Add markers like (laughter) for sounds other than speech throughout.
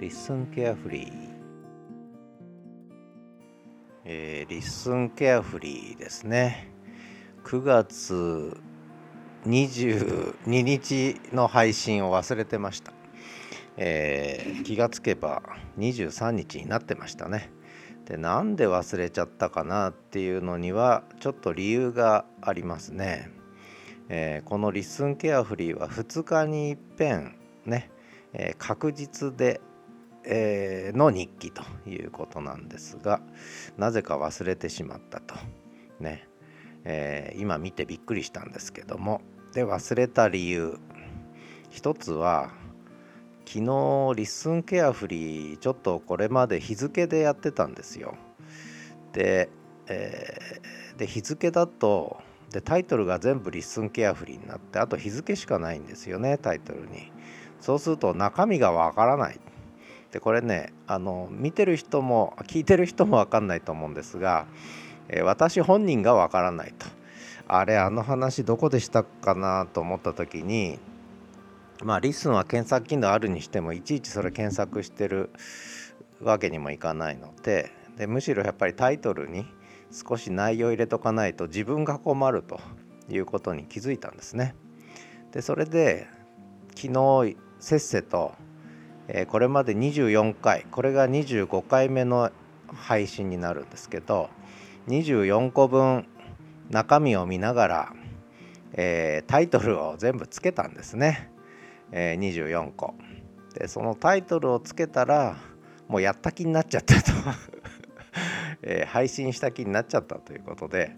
LISTEN carefree、えー、 LISTEN carefree ですね。9月22日の配信を忘れてました、えー、気がつけば23日になってましたね。でなんで忘れちゃったかなっていうのにはちょっと理由がありますね、えー、この LISTEN carefree は2日にいっぺんね、えー、隔日でえ、の日記ということなんですがなぜか忘れてしまったと。ね、えー、今見てびっくりしたんですけども。で忘れた理由。一つは昨日 LISTEN carefree ちょっとこれまで日付でやってたんですよ。で,、えー、で日付だとでタイトルが全部 LISTEN carefree になってあと日付しかないんですよねタイトルに。そうすると中身がわからない。でこれねあの見てる人も聞いてる人も分かんないと思うんですが、えー、私本人が分からないとあれあの話どこでしたかなと思った時にまあリスンは検索機能あるにしてもいちいちそれ検索してるわけにもいかないのででむしろやっぱりタイトルに少し内容入れとかないと自分が困るということに気づいたんですね。でそれで昨日せっせとえこれまで24回これが25回目の配信になるんですけど24個分中身を見ながら、えー、タイトルを全部つけたんですね、えー、24個。でそのタイトルをつけたらもうやった気になっちゃったと。(laughs) えー、配信した気になっちゃったということで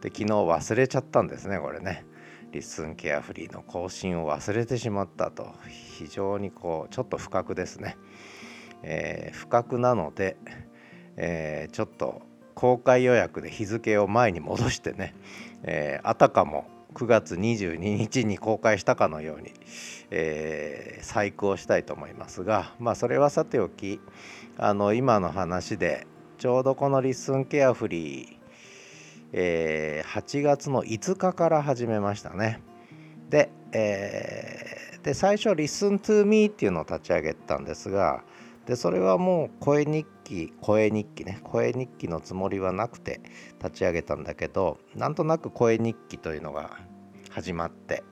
で昨日忘れちゃったんですねこれね。リスンケアフリーの更新を忘れてしまったと。非常にこうちょっと不覚ですね、えー、不覚なので、えー、ちょっと公開予約で日付を前に戻してね、えー、あたかも9月22日に公開したかのように、えー、細工をしたいと思いますがまあそれはさておきあの今の話でちょうどこのリッスンケアフリーえー、8月の5日から始めましたね。で,、えー、で最初「Listen to Me」っていうのを立ち上げたんですがでそれはもう声日記声日記ね声日記のつもりはなくて立ち上げたんだけどなんとなく声日記というのが始まって、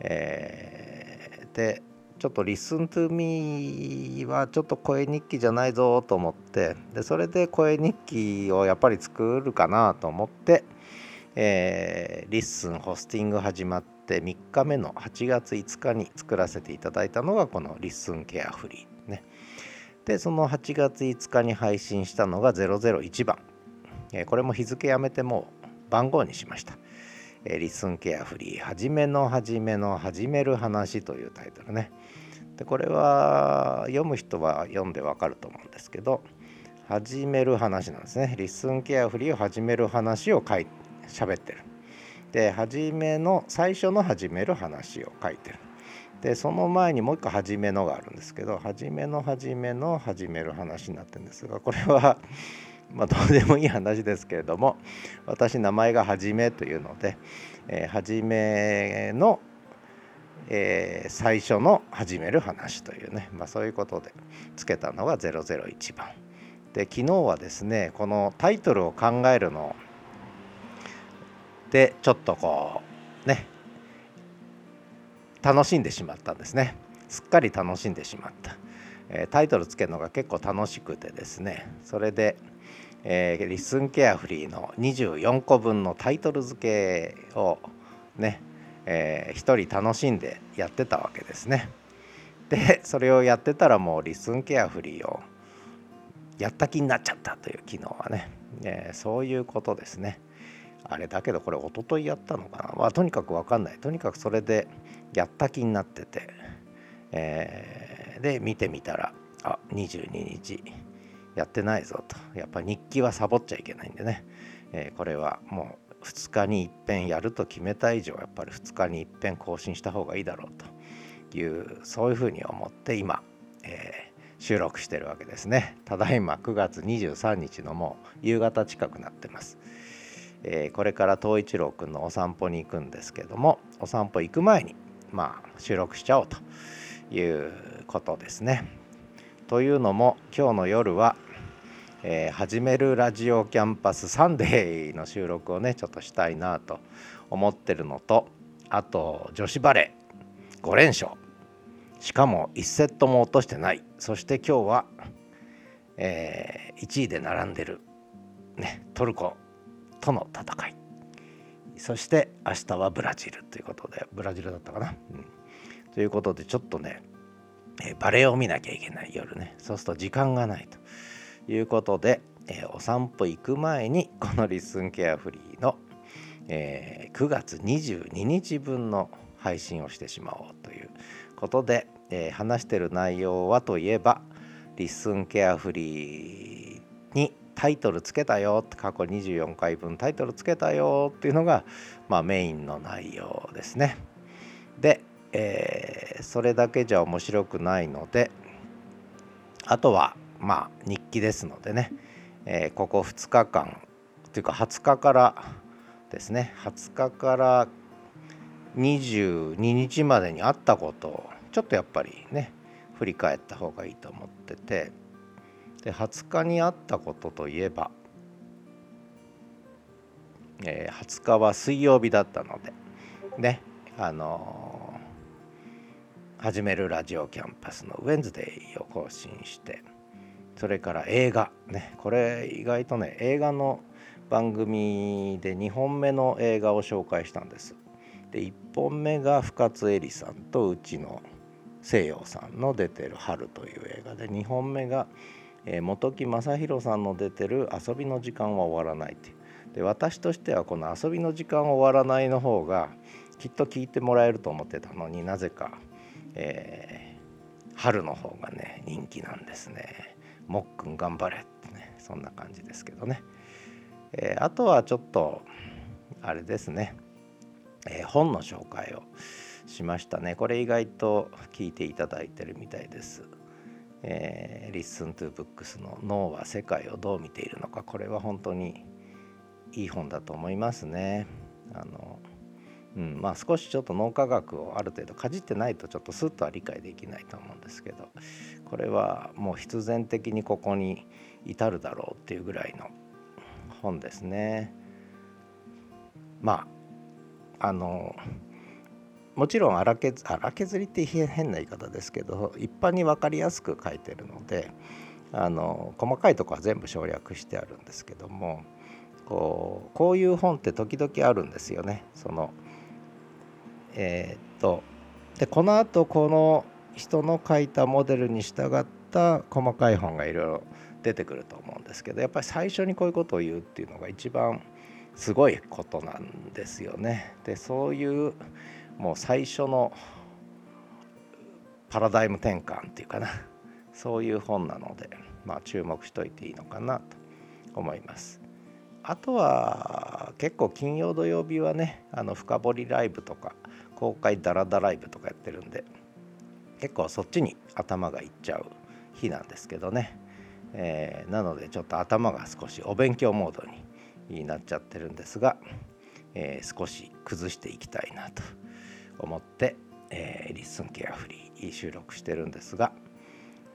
えー、でちょっと「Listen to Me」はちょっと声日記じゃないぞと思ってでそれで声日記をやっぱり作るかなと思って、えー、 LISTEN ホスティング始まって3日目の8月5日に作らせていただいたのがこの「リッスンケアフリー」ね。でその8月5日に配信したのが001番、えー、これも日付やめてもう番号にしました。え LISTEN carefree、はじめのはじめの始める話というタイトルね。でこれは読む人は読んでわかると思うんですけど始める話なんですね。リスンケアフリーを始める話を書い喋ってる。で初めの最初の始める話を書いてる。でその前にもう一個始めのがあるんですけど初めの初めの始める話になってるんですがこれはまあどうでもいい話ですけれども私名前がはじめというので、えー、はじめのえー、最初の始める話というね、まあ、そういうことでつけたのが001番。で昨日はですねこのタイトルを考えるのでちょっとこうね楽しんでしまったんですね。すっかり楽しんでしまった、えー、タイトルつけるのが結構楽しくてですねそれで、えー、リスンケアフリーの24個分のタイトル付けをねえー、一人楽しんでやってたわけですね。でそれをやってたらもうリスンケアフリーをやった気になっちゃったという機能はね、えー、そういうことですね。あれだけどこれ一昨日やったのかな、まあ、とにかく分かんないとにかくそれでやった気になってて、えー、で見てみたらあ22日やってないぞと。やっぱ日記はサボっちゃいけないんでね、えー、これはもう2日にいっぺんやると決めた以上やっぱり2日にいっぺん更新した方がいいだろうと。いうそういうふうに思って今、えー、収録してるわけですね。ただいま9月23日のもう夕方近くなってます、えー、これから東一郎くんのお散歩に行くんですけどもお散歩行く前にまあ収録しちゃおうということですね。というのも今日の夜は「えー、始めるラジオキャンパスサンデー」の収録をねちょっとしたいなと思ってるのとあと女子バレー5連勝しかも1セットも落としてない。そして今日は、えー、1位で並んでる、ね、トルコとの戦い。そして明日はブラジルということでブラジルだったかな、うん、ということでちょっとね、えー、バレーを見なきゃいけない夜ね。そうすると時間がないと。いうことで、えー、お散歩行く前にこのリスンケアフリーの、えー、9月22日分の配信をしてしまおうということで、えー、話してる内容はといえばリスンケアフリーにタイトルつけたよって過去24回分タイトルつけたよっていうのが、まあ、メインの内容ですね。で、えー、それだけじゃ面白くないのであとはまあ日記ですのでね、えー、ここ2日間というか20日からですね20日から22日までにあったことをちょっとやっぱりね振り返った方がいいと思っててで20日にあったことといえば、えー、20日は水曜日だったのでねあのー、始めるラジオキャンパスのウェンズデイを更新してそれから映画。ねこれ意外とね映画の番組で2本目の映画を紹介したんです。で1本目が深津絵里さんとうちの西洋さんの出てる「春」という映画で2本目が、えー、本木正弘さんの出てる「遊びの時間は終わらない」っていう。で私としてはこの「遊びの時間は終わらない」の方がきっと聞いてもらえると思ってたのになぜか、えー、春の方がね人気なんですね。もっくん頑張れってねそんな感じですけどね。えー、あとはちょっとあれですねえー、本の紹介をしましたね。これ意外と聞いていただいてるみたいです。えー、Listen to Books の脳は世界をどう見ているのかこれは本当にいい本だと思いますね。あのうんまあ、少しちょっと脳科学をある程度かじってないとちょっとスッとは理解できないと思うんですけどこれはもう必然的にここに至るだろうっていうぐらいの本ですね。まああのもちろん荒削荒削りって変な言い方ですけど一般に分かりやすく書いてるのであの細かいとこは全部省略してあるんですけどもこうこういう本って時々あるんですよね。そのえー、っとでこのあとこの人の書いたモデルに従った細かい本がいろいろ出てくると思うんですけどやっぱり最初にこういうことを言うっていうのが一番すごいことなんですよね。でそういうもう最初のパラダイム転換っていうかな (laughs) そういう本なので、まあ、注目しといていいのかなと思います。あとは結構金曜土曜日はねあの深掘りライブとか公開ダラダライブとかやってるんで結構そっちに頭がいっちゃう日なんですけどね、えー、なのでちょっと頭が少しお勉強モードになっちゃってるんですが、えー、少し崩していきたいなと思って、えー、 LISTEN carefree 収録してるんですが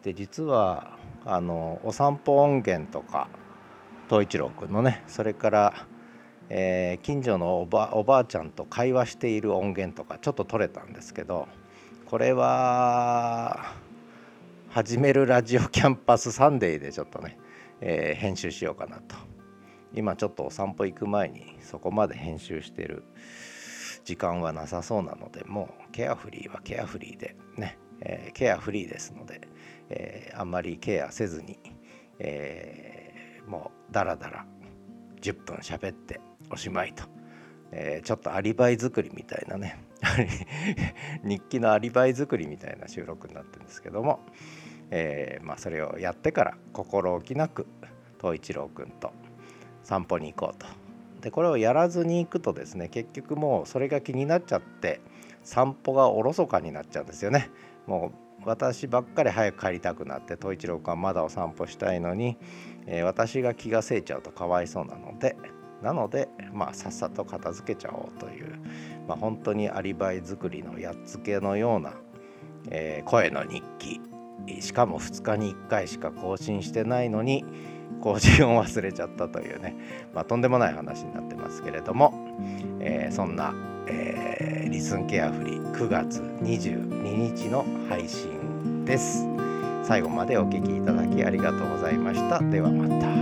で実はあのお散歩音源とか東一郎くんのねそれから、えー、近所のおばおばあちゃんと会話している音源とかちょっと取れたんですけどこれは始めるラジオキャンパスサンデーでちょっとね、えー、編集しようかなと。今ちょっとお散歩行く前にそこまで編集してる時間はなさそうなのでもうケアフリーはケアフリーでね、えー、ケアフリーですので、えー、あんまりケアせずに、えー、もうダラダラ10分喋っておしまいと、えー、ちょっとアリバイ作りみたいなね (laughs) 日記のアリバイ作りみたいな収録になってるんですけども、えー、まあ、それをやってから心置きなく東一郎くんと散歩に行こうと。でこれをやらずに行くとですね結局もうそれが気になっちゃって散歩がおろそかになっちゃうんですよね。もう私ばっかり早く帰りたくなって統一郎君はまだお散歩したいのに、えー、私が気がせいちゃうとかわいそうなのでなので、まあ、さっさと片付けちゃおうという、まあ、本当にアリバイ作りのやっつけのような、えー、声の日記しかも2日に1回しか更新してないのに更新を忘れちゃったというね、まあ、とんでもない話になってますけれども、えー、そんな、えー、リスンケアフリー9月22日の配信です。最後までお聴きいただきありがとうございました。ではまた。